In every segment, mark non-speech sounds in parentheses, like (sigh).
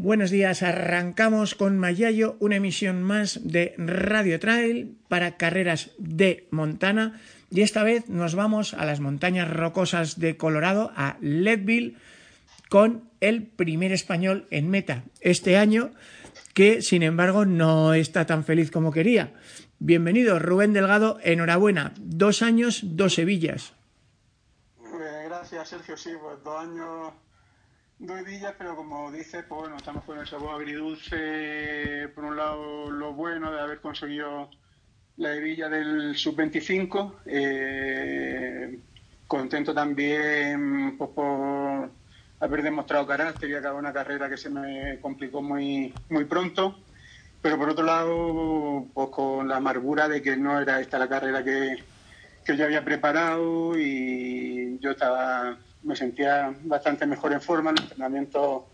Buenos días, arrancamos con Mayayo, una emisión más de Radio Trail para carreras de Montana y esta vez nos vamos a las montañas rocosas de Colorado, a Leadville, con el primer español en meta este año que sin embargo no está tan feliz como quería. Bienvenido, Rubén Delgado, enhorabuena, dos años, dos Sevillas. Eh, gracias, Sergio, sí, pues dos años Doy villas, pero como dices, pues bueno, estamos con el sabor agridulce, por un lado lo bueno de haber conseguido la hebilla del sub-25, eh, contento también pues, por haber demostrado carácter y acabar una carrera que se me complicó muy, muy pronto, pero por otro lado, pues con la amargura de que no era esta la carrera que, que yo había preparado y yo estaba me sentía bastante mejor en forma. El entrenamiento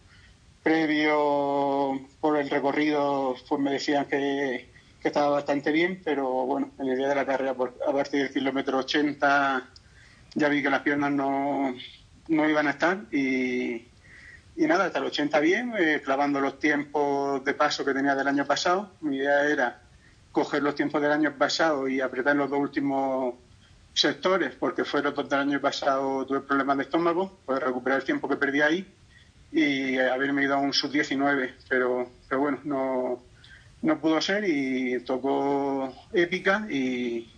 previo por el recorrido pues me decían que, estaba bastante bien, pero bueno, en el día de la carrera, a partir del kilómetro 80, ya vi que las piernas no, no iban a estar y, y nada, hasta el 80 bien, eh, clavando los tiempos de paso que tenía del año pasado. Mi idea era coger los tiempos del año pasado y apretar los dos últimos sectores, porque fue el del año pasado tuve problemas de estómago, pues recuperar el tiempo que perdí ahí y haberme ido a un sub-19, pero, pero bueno, no, no pudo ser y tocó épica y,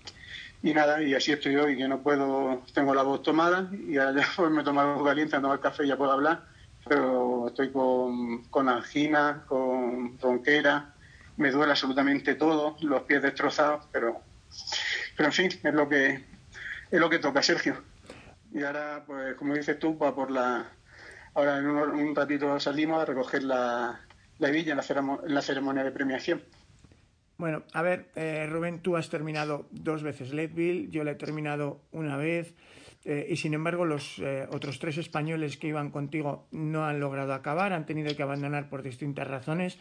y nada, y así estoy hoy, que no puedo, tengo la voz tomada y ahora ya pues me he tomado algo caliente, ando al café y ya puedo hablar, pero estoy con, con angina, con ronquera, me duele absolutamente todo, los pies destrozados, pero, pero en fin, es lo que, es lo que toca, Sergio. Y ahora, pues como dices tú, va por la... Ahora en un, ratito salimos a recoger la, la villa en la, ceremonia, de premiación. Bueno, a ver, eh, Rubén, tú has terminado dos veces Leadville, yo la he terminado una vez, eh, y sin embargo los eh, otros tres españoles que iban contigo no han logrado acabar, han tenido que abandonar por distintas razones.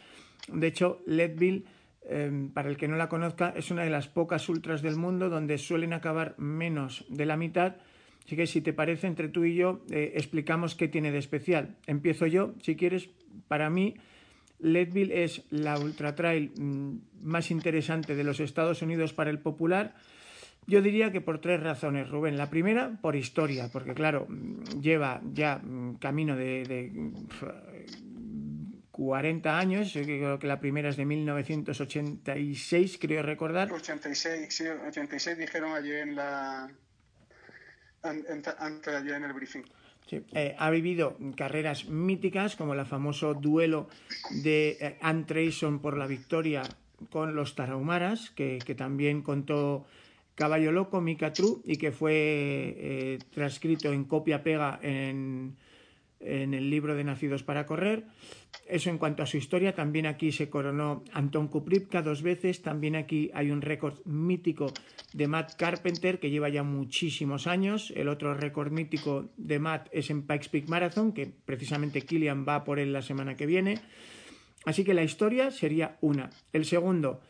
De hecho, Leadville Em, para el que no la conozca, es una de las pocas ultras del mundo donde suelen acabar menos de la mitad. Así que si te parece, entre tú y yo eh, explicamos qué tiene de especial. Empiezo yo, si quieres. Para mí, Leadville es la ultra trail mm, más interesante de los Estados Unidos para el popular. Yo diría que por tres razones, Rubén. La primera, por historia, porque claro, mm, lleva ya mm, camino de 40 años, creo que la primera es de 1986, creo recordar. 86, sí, 86 dijeron ayer en la... antes de ayer en el briefing. Eh, ha vivido carreras míticas como el famoso duelo de eh, Ann Trayson por la victoria con los Tarahumaras, que, también contó Caballo Loco, Mika True, y que fue eh, transcrito en copia-pega en, en el libro de Nacidos para Correr. Eso en cuanto a su historia, también aquí se coronó Anton Kupripka dos veces, también aquí hay un récord mítico de Matt Carpenter que lleva ya muchísimos años, el otro récord mítico de Matt es en Pikes Peak Marathon, que precisamente Killian va por él la semana que viene. Así que la historia sería una. El segundo,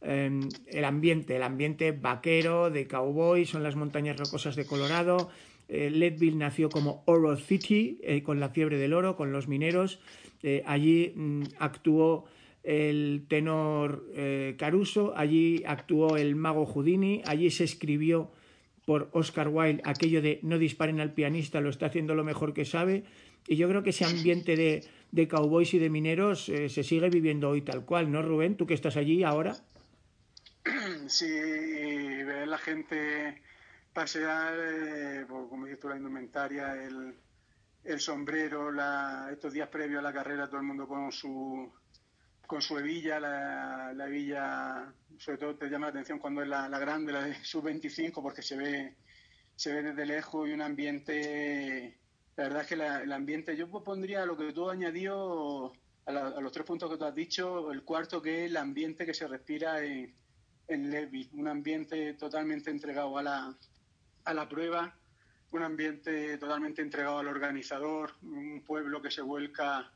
em, el ambiente, el ambiente vaquero de cowboy, son las montañas rocosas de Colorado, eh, Leadville nació como Oro City, eh, con la fiebre del oro, con los mineros. Eh, allí mm, actuó el tenor Caruso, allí actuó el mago Houdini, allí se escribió por Oscar Wilde aquello de no disparen al pianista, lo está haciendo lo mejor que sabe. Y yo creo que ese ambiente de, de cowboys y de mineros se sigue viviendo hoy tal cual, ¿no, Rubén? Tú que estás allí ahora. Sí, ve la gente pasear, eh, pues, como dices tú, la indumentaria, el, el sombrero, la, estos días previos a la carrera, todo el mundo con su con su hebilla, la, la hebilla, sobre todo te llama la atención cuando es la, la grande, la de sub-25, porque se ve, se ve desde lejos y un ambiente la verdad es que el ambiente, yo pondría lo que tú añadió a, a, los tres puntos que tú has dicho, el cuarto que es el ambiente que se respira en, en Levi, un ambiente totalmente entregado a la, a la prueba, un ambiente totalmente entregado al organizador, un pueblo que se vuelca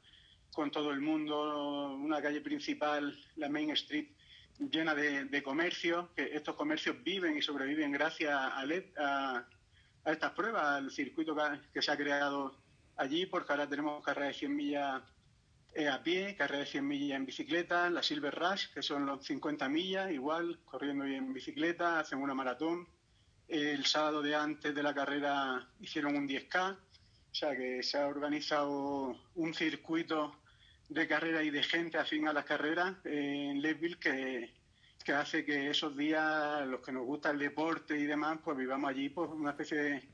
con todo el mundo, una calle principal, la Main Street, llena de, comercio, que estos comercios viven y sobreviven gracias a, a, a estas pruebas, al circuito que, se ha creado allí, porque ahora tenemos carreras de 100 millas a pie, carreras de 100 millas en bicicleta, la Silver Rush, que son los 50 millas, igual, corriendo y en bicicleta, hacen una maratón. El sábado de antes de la carrera hicieron un 10K, o sea que se ha organizado un circuito de carrera y de gente afín a las carreras en Leadville que, que hace que esos días, los que nos gusta el deporte y demás, pues vivamos allí pues una especie de,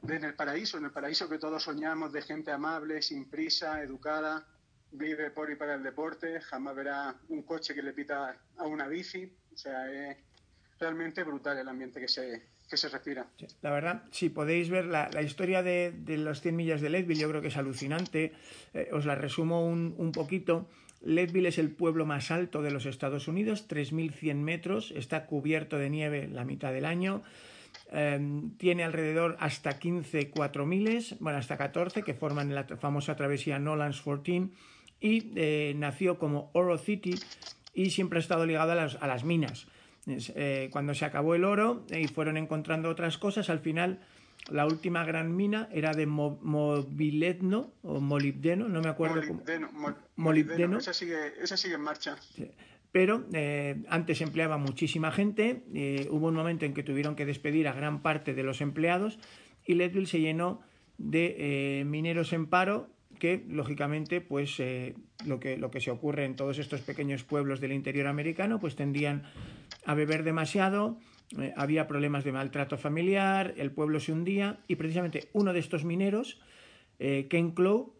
de en el paraíso, en el paraíso que todos soñamos de gente amable, sin prisa, educada, vive por y para el deporte, jamás verá un coche que le pita a una bici, o sea, es realmente brutal el ambiente que se, que se respira. la verdad, si podéis ver la, historia de, de, los 100 millas de Leadville, yo creo que es alucinante, eh, os la resumo un, un poquito. Leadville es el pueblo más alto de los Estados Unidos, 3.100 metros, está cubierto de nieve la mitad del año. Eh, tiene alrededor hasta 15 4000, bueno, hasta 14 que forman la famosa travesía Nolan's 14 y eh, nació como Oro City y siempre ha estado ligado a las, a las minas. Eh, cuando se acabó el oro y fueron encontrando otras cosas, al final la última gran mina era de mo o molibdeno, no me acuerdo molibdeno, cómo. molibdeno. Esa sigue, esa sigue en marcha. Sí. Pero eh, antes empleaba muchísima gente, eh, hubo un momento en que tuvieron que despedir a gran parte de los empleados y Leadville se llenó de eh, mineros en paro que lógicamente pues eh, lo que lo que se ocurre en todos estos pequeños pueblos del interior americano pues tendían a beber demasiado eh, había problemas de maltrato familiar el pueblo se hundía y precisamente uno de estos mineros eh, Ken Clow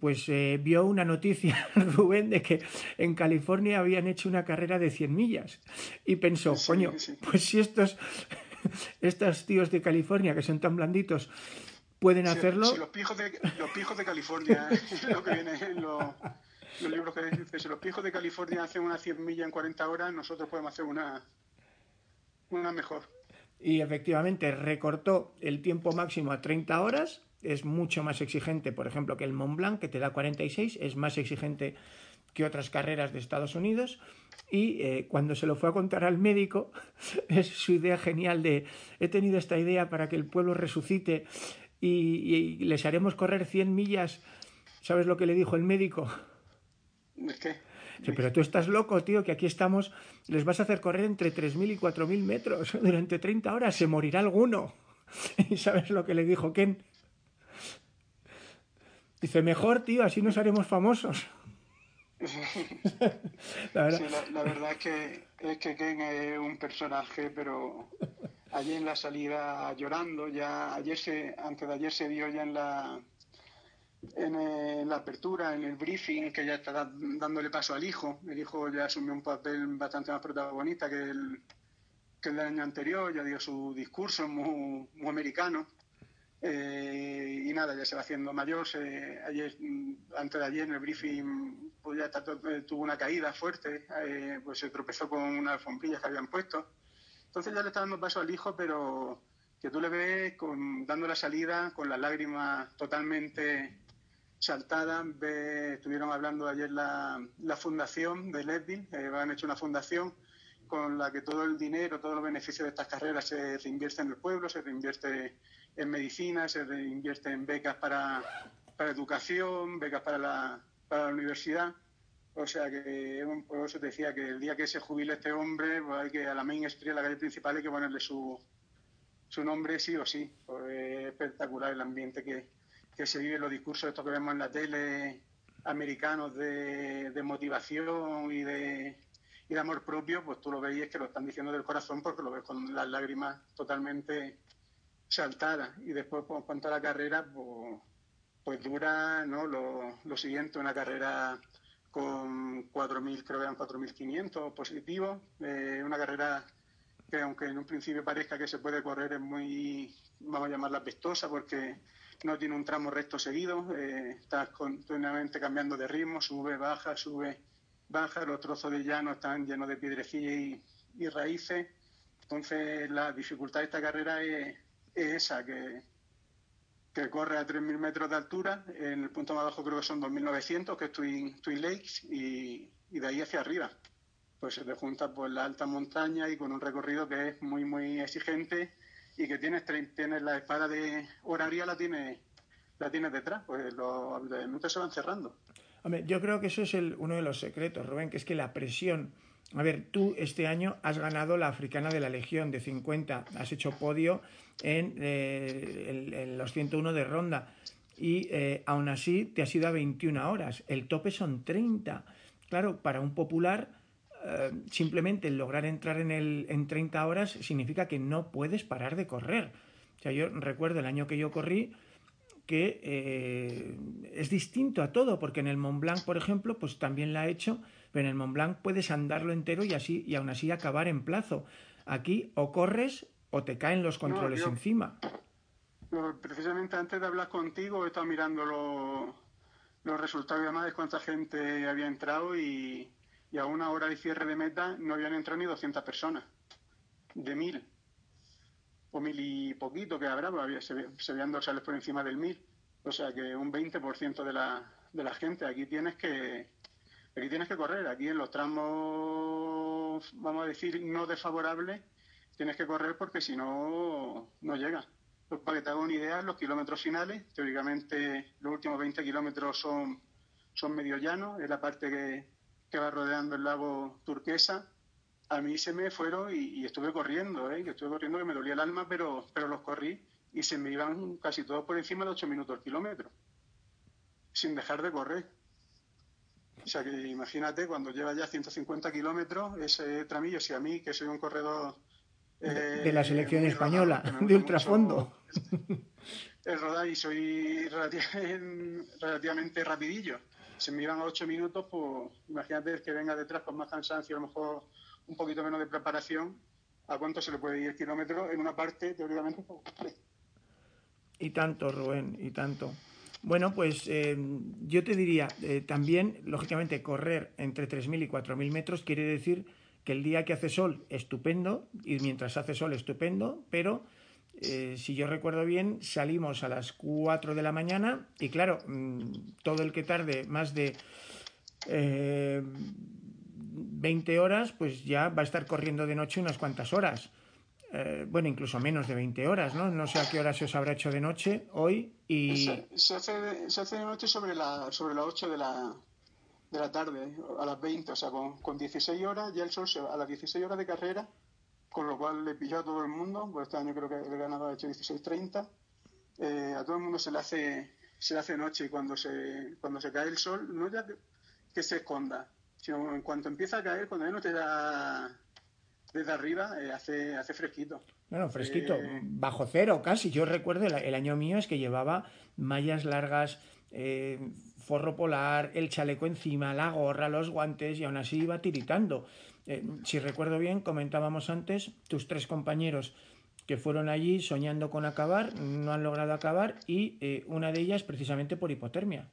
pues vio una noticia, (laughs) Rubén, de que en California habían hecho una carrera de 100 millas y pensó, sí, coño, sí. pues si estos, (laughs) estos tíos de California que son tan blanditos pueden hacerlo. Si los pijos de, los pijos de California, (laughs) lo que viene en los, los libros que dice, si los pijos de California hacen una 100 millas en 40 horas, nosotros podemos hacer una, una mejor. Y efectivamente recortó el tiempo máximo a 30 horas, es mucho más exigente, por ejemplo, que el Mont Blanc, que te da 46, es más exigente que otras carreras de Estados Unidos. Y eh, cuando se lo fue a contar al médico, (laughs) es su idea genial de, he tenido esta idea para que el pueblo resucite y, y les haremos correr 100 millas. ¿Sabes lo que le dijo el médico? ¿Qué? Sí, pero tú estás loco, tío, que aquí estamos, les vas a hacer correr entre 3.000 y 4.000 metros (laughs) durante 30 horas, se morirá alguno. (laughs) ¿Y sabes lo que le dijo Ken? Dice, mejor, tío, así nos haremos famosos. (laughs) la, verdad. Sí, la, la, verdad es que, es que Ken es un personaje, pero ayer en la salida llorando, ya ayer se, antes de ayer se vio ya en la en, eh, la apertura, en el briefing, que ya está dándole paso al hijo. El hijo ya asumió un papel bastante más protagonista que el, que el del año anterior, ya dio su discurso muy, muy americano. Eh, y nada, ya se va haciendo mayor. Se, ayer, antes de ayer, en el briefing, pues ya tuvo una caída fuerte, eh, pues se tropezó con unas alfombrillas que habían puesto. Entonces ya le está dando paso al hijo, pero que tú le ves con, dando la salida con las lágrimas totalmente saltada. Ve, estuvieron hablando ayer la, la fundación de Leadville, eh, han hecho una fundación con la que todo el dinero, todos los beneficios de estas carreras se reinvierte en el pueblo, se reinvierte en medicina, se reinvierte en becas para, para educación, becas para la, para la universidad. O sea que por eso te decía que el día que se jubile este hombre, pues hay que a la Main Street, a la calle principal, hay que ponerle su, su nombre sí o sí. Pues es espectacular el ambiente que, que se vive los discursos estos que vemos en la tele americanos de, de motivación y de, y amor propio, pues tú lo veis que lo están diciendo del corazón porque lo ves con las lágrimas totalmente saltadas. Y después, pues, en cuanto a la carrera, pues, pues dura ¿no? lo, lo siguiente, una carrera con 4.000, creo que eran 4.500 positivos, eh, una carrera que aunque en un principio parezca que se puede correr es muy, vamos a llamarla pestosa porque no tiene un tramo recto seguido, eh, estás continuamente cambiando de ritmo, sube, baja, sube, baja, los trozos de llano están llenos de piedrecillas y, raíces. Entonces, la dificultad de esta carrera es, esa, que, que corre a 3.000 metros de altura, en el punto más bajo creo que son 2.900, que es Twin, Twin Lakes, y, de ahí hacia arriba. Pues se te junta pues, la alta montaña y con un recorrido que es muy, muy exigente y que tienes, tienes la espada de horaria, la tienes, la tienes detrás, pues los elementos se van cerrando. Yo creo que eso es el, uno de los secretos, Rubén, que es que la presión a ver, tú este año has ganado la africana de la Legión de 50, has hecho podio en, eh, los 101 de ronda y eh, aún así te has ido a 21 horas. El tope son 30. Claro, para un popular, eh, simplemente lograr entrar en, el, en 30 horas significa que no puedes parar de correr. O sea, yo recuerdo el año que yo corrí, que es distinto a todo, porque en el Mont Blanc, por ejemplo, pues también la he hecho, pero en el Mont Blanc puedes andarlo entero y así y aún así acabar en plazo. Aquí o corres o te caen los controles encima. precisamente antes de hablar contigo he estado mirando los, resultados y además de cuánta gente había entrado y, a una hora de cierre de meta no habían entrado ni 200 personas, de mil, mil y poquito que habrá, se, se veían dorsales por encima del mil, o sea que un 20% de la, de la gente, aquí tienes que, Aquí tienes que correr, aquí en los tramos, vamos a decir, no desfavorables, tienes que correr porque si no, no llegas. Pues para que te haga una idea, los kilómetros finales, teóricamente los últimos 20 kilómetros son, son medio llanos, es la parte que, que va rodeando el lago turquesa. A mí se me fueron y, estuve corriendo, ¿eh? que estuve corriendo que me dolía el alma, pero, pero los corrí y se me iban casi todos por encima de 8 minutos el kilómetro, sin dejar de correr. O sea que imagínate cuando lleva ya 150 kilómetros ese tramillo, si a mí, que soy un corredor... de la eh, selección española, de ultrafondo. El rodar y soy relativamente, rapidillo. Si me iban a 8 minutos, pues imagínate que venga detrás con más cansancio, a lo mejor un poquito menos de preparación, ¿a cuánto se le puede ir el kilómetro en una parte teóricamente? Y tanto, Rubén, y tanto. Bueno, pues eh, yo te diría, eh, también, lógicamente, correr entre 3.000 y 4.000 metros quiere decir que el día que hace sol, estupendo, y mientras hace sol, estupendo, pero eh, si yo recuerdo bien, salimos a las 4 de la mañana y claro, mm, todo el que tarde más de 20 horas, pues ya va a estar corriendo de noche unas cuantas horas. Eh, bueno, incluso menos de 20 horas, ¿no? No sé a qué hora se os habrá hecho de noche hoy y... Se, hace, de noche sobre, la, sobre las 8 de la, de la tarde, a las 20, o sea, con, con 16 horas, ya el sol se va a las 16 horas de carrera, con lo cual le pilló a todo el mundo, pues este año creo que el ganador ha hecho 16.30, eh, a todo el mundo se le hace se le hace noche y cuando se, cuando se cae el sol, no ya que, se esconda, sino en cuanto empieza a caer, cuando no te da desde arriba eh, hace, hace fresquito. Bueno, fresquito, eh, bajo cero casi. Yo recuerdo el, año mío es que llevaba mallas largas, eh, forro polar, el chaleco encima, la gorra, los guantes y aún así iba tiritando. si recuerdo bien, comentábamos antes, tus tres compañeros que fueron allí soñando con acabar, no han logrado acabar y una de ellas precisamente por hipotermia.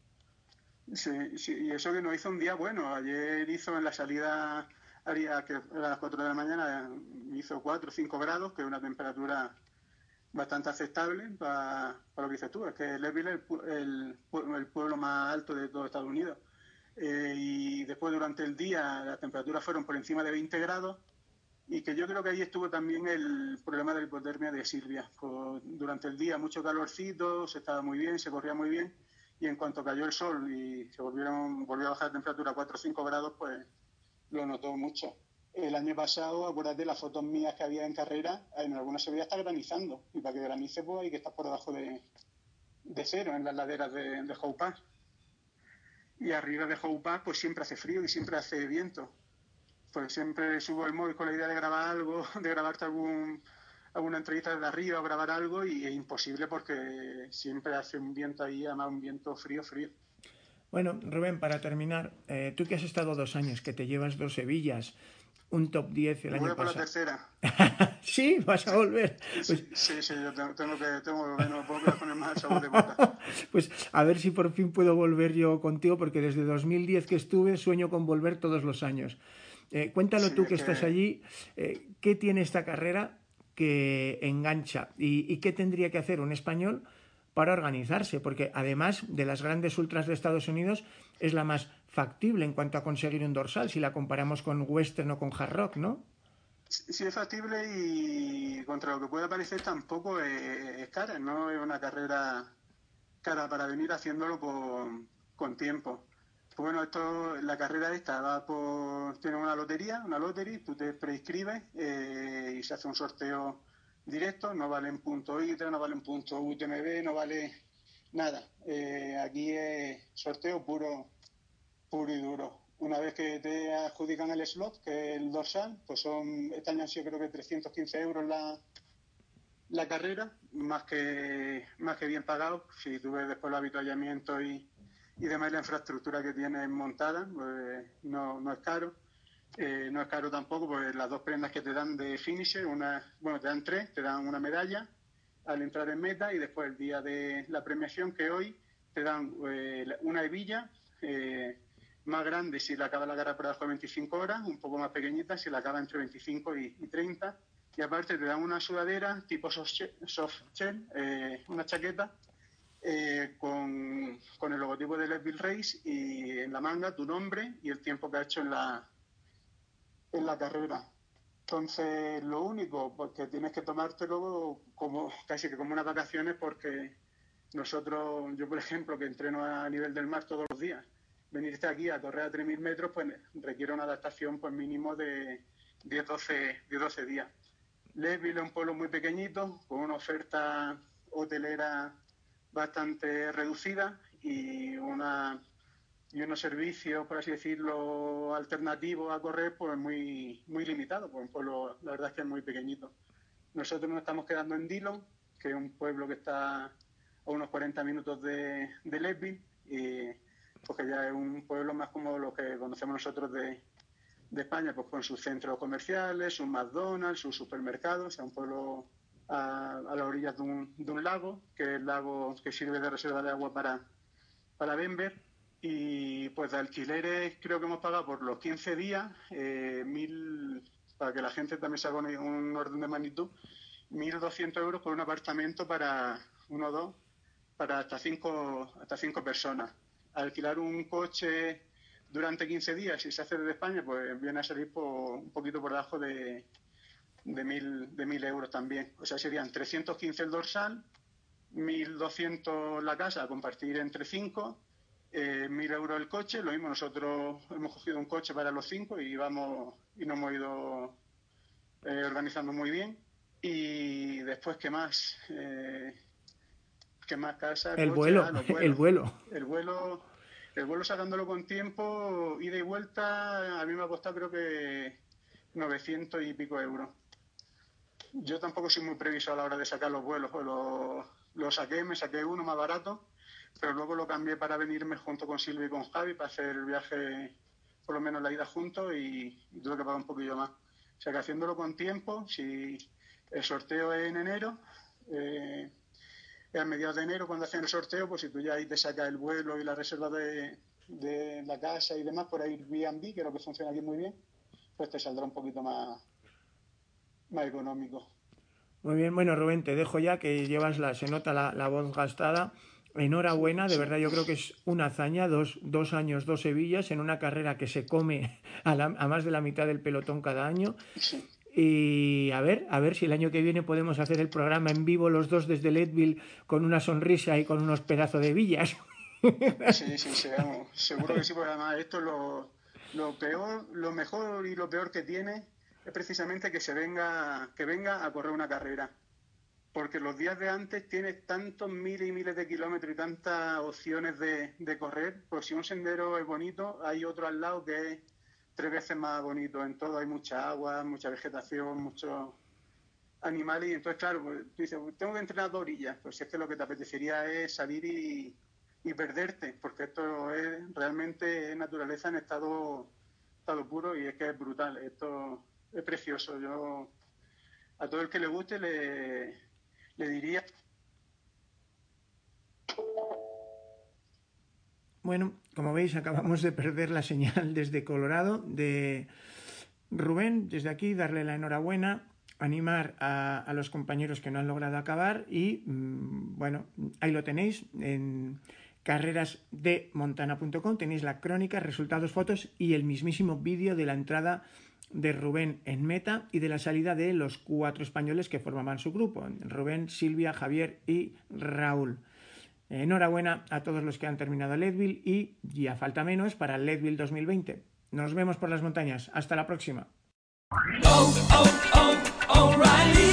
Sí, sí, y eso que no hizo un día bueno. Ayer hizo en la salida haría que a las 4 de la mañana hizo 4 o 5 grados, que es una temperatura bastante aceptable para, lo que dices tú, es que Leadville es el, el, pueblo más alto de todo Estados Unidos. Eh, y después durante el día las temperaturas fueron por encima de 20 grados y que yo creo que ahí estuvo también el problema de la hipotermia de Silvia. durante el día mucho calorcito, se estaba muy bien, se corría muy bien y en cuanto cayó el sol y se volvieron, volvió a bajar la temperatura a 4 o 5 grados, pues lo notó mucho. El año pasado, acuérdate las fotos mías que había en carrera, en algunas se veía hasta granizando. Y para que granice, pues hay que estar por debajo de, cero en las laderas de, de Y arriba de Hope pues siempre hace frío y siempre hace viento. Pues siempre subo el móvil con la idea de grabar algo, (laughs) de grabarte algún, alguna entrevista desde arriba o grabar algo y es imposible porque siempre hace un viento ahí, además un viento frío, frío. Bueno, Rubén, para terminar, eh, tú que has estado dos años, que te llevas dos Sevillas, un top 10 el año por pasado. la tercera. (laughs) sí, vas a volver. Pues, sí, sí, yo tengo, tengo que, tengo, no puedo poner más sabor de boca. (laughs) pues a ver si por fin puedo volver yo contigo, porque desde 2010 que estuve sueño con volver todos los años. Eh, cuéntalo tú que, estás allí, eh, ¿qué tiene esta carrera que engancha y, qué tendría que hacer un español para organizarse? Porque además de las grandes ultras de Estados Unidos, es la más factible en cuanto a conseguir un dorsal, si la comparamos con Western o con Hard Rock, ¿no? Sí, es factible y contra lo que pueda parecer tampoco es, cara, no es una carrera cara para venir haciéndolo con tiempo. Pues bueno, esto, la carrera esta va por, tiene una lotería, una lotería, tú te preinscribes eh, y se hace un sorteo directo, no vale en punto ITRA, no vale en punto UTMB, no vale nada. Eh, aquí es sorteo puro, puro y duro. Una vez que te adjudican el slot, que es el dorsal, pues son, este año han sido creo que 315 euros la, la carrera, más que, más que bien pagado. Si tú ves después el habituallamiento y, y demás la infraestructura que tienes montada, pues no, no es caro. Eh, no es caro tampoco, pues las dos prendas que te dan de finisher, una, bueno, te dan tres, te dan una medalla al entrar en meta y después el día de la premiación que hoy te dan eh, una hebilla eh, más grande si la acaba la carrera por debajo de 25 horas, un poco más pequeñita si la acaba entre 25 y, 30 y aparte te dan una sudadera tipo soft shell, eh, una chaqueta con, con, el logotipo de Leadville Race y en la manga tu nombre y el tiempo que ha hecho en la, en la carrera. Entonces, lo único, porque tienes que tomártelo como casi que como unas vacaciones, porque nosotros, yo por ejemplo, que entreno a nivel del mar todos los días, venirte aquí a correr a 3.000 metros, pues requiere una adaptación pues mínimo de 10-12 12 días. Leadville es un pueblo muy pequeñito, con una oferta hotelera bastante reducida y una y unos servicios, por así decirlo, alternativos a correr, pues muy, muy limitados, pues un pueblo, la verdad es que es muy pequeñito. Nosotros nos estamos quedando en Dillon, que es un pueblo que está a unos 40 minutos de, de Leadville, y porque ya es un pueblo más como lo que conocemos nosotros de, de España, pues con sus centros comerciales, sus McDonald's, sus supermercados, o sea, un pueblo a, a las orillas de un, de un lago, que es el lago que sirve de reserva de agua para, para Denver y pues de alquileres creo que hemos pagado por los 15 días, eh, mil, para que la gente también se haga un, orden de magnitud, 1.200 euros por un apartamento para uno o dos, para hasta cinco, hasta cinco personas. Alquilar un coche durante 15 días, si se hace desde España, pues viene a salir por, un poquito por debajo de, de, mil, de mil euros también. O sea, serían 315 el dorsal, 1.200 la casa a compartir entre cinco eh, mil euros el coche, lo mismo nosotros hemos cogido un coche para los cinco y vamos y nos hemos ido eh, organizando muy bien. Y después, ¿qué más? Eh, ¿Qué más casa? El vuelo, ah, el vuelo. El vuelo, el vuelo sacándolo con tiempo, ida y vuelta, a mí me ha costado creo que 900 y pico euros. Yo tampoco soy muy previso a la hora de sacar los vuelos, pues lo, lo saqué, me saqué uno más barato pero luego lo cambié para venirme junto con Silvia y con Javi para hacer el viaje, por lo menos la ida juntos y, tuve que pagar un poquillo más. O sea que haciéndolo con tiempo, si el sorteo es en enero, eh, a mediados de enero cuando hacen el sorteo, pues si tú ya ahí te sacas el vuelo y la reserva de, de la casa y demás por Airbnb, que es lo que funciona aquí muy bien, pues te saldrá un poquito más, más económico. Muy bien, bueno Rubén, te dejo ya que llevas la, se nota la, la voz gastada enhorabuena, de verdad yo creo que es una hazaña, dos, dos años, dos Sevillas en una carrera que se come (laughs) a, más de la mitad del pelotón cada año. Y a ver, a ver si el año que viene podemos hacer el programa en vivo los dos desde Leadville con una sonrisa y con unos pedazos de villas. (laughs) Sí, sí, seguro que sí, porque además esto lo, lo peor, lo mejor y lo peor que tiene es precisamente que se venga, que venga a correr una carrera porque los días de antes tienes tantos miles y miles de kilómetros y tantas opciones de, correr, pues si un sendero es bonito, hay otro al lado que es tres veces más bonito. En todo hay mucha agua, mucha vegetación, muchos animales, y entonces, claro, pues, tú dices, tengo que entrenar dos orillas, pues si es que lo que te apetecería es salir y, perderte, porque esto es realmente naturaleza en estado estado puro y es que es brutal. Esto es precioso. Yo a todo el que le guste le, le diría. Bueno, como veis, acabamos de perder la señal desde Colorado de Rubén. Desde aquí, darle la enhorabuena, animar a, los compañeros que no han logrado acabar y, mm, bueno, ahí lo tenéis en carrerasdemontana.com. Tenéis la crónica, resultados, fotos y el mismísimo vídeo de la entrada de Rubén en meta y de la salida de los cuatro españoles que formaban su grupo, Rubén, Silvia, Javier y Raúl. Enhorabuena a todos los que han terminado Leadville y ya falta menos para Leadville 2020. Nos vemos por las montañas. Hasta la próxima. Oh, oh, oh,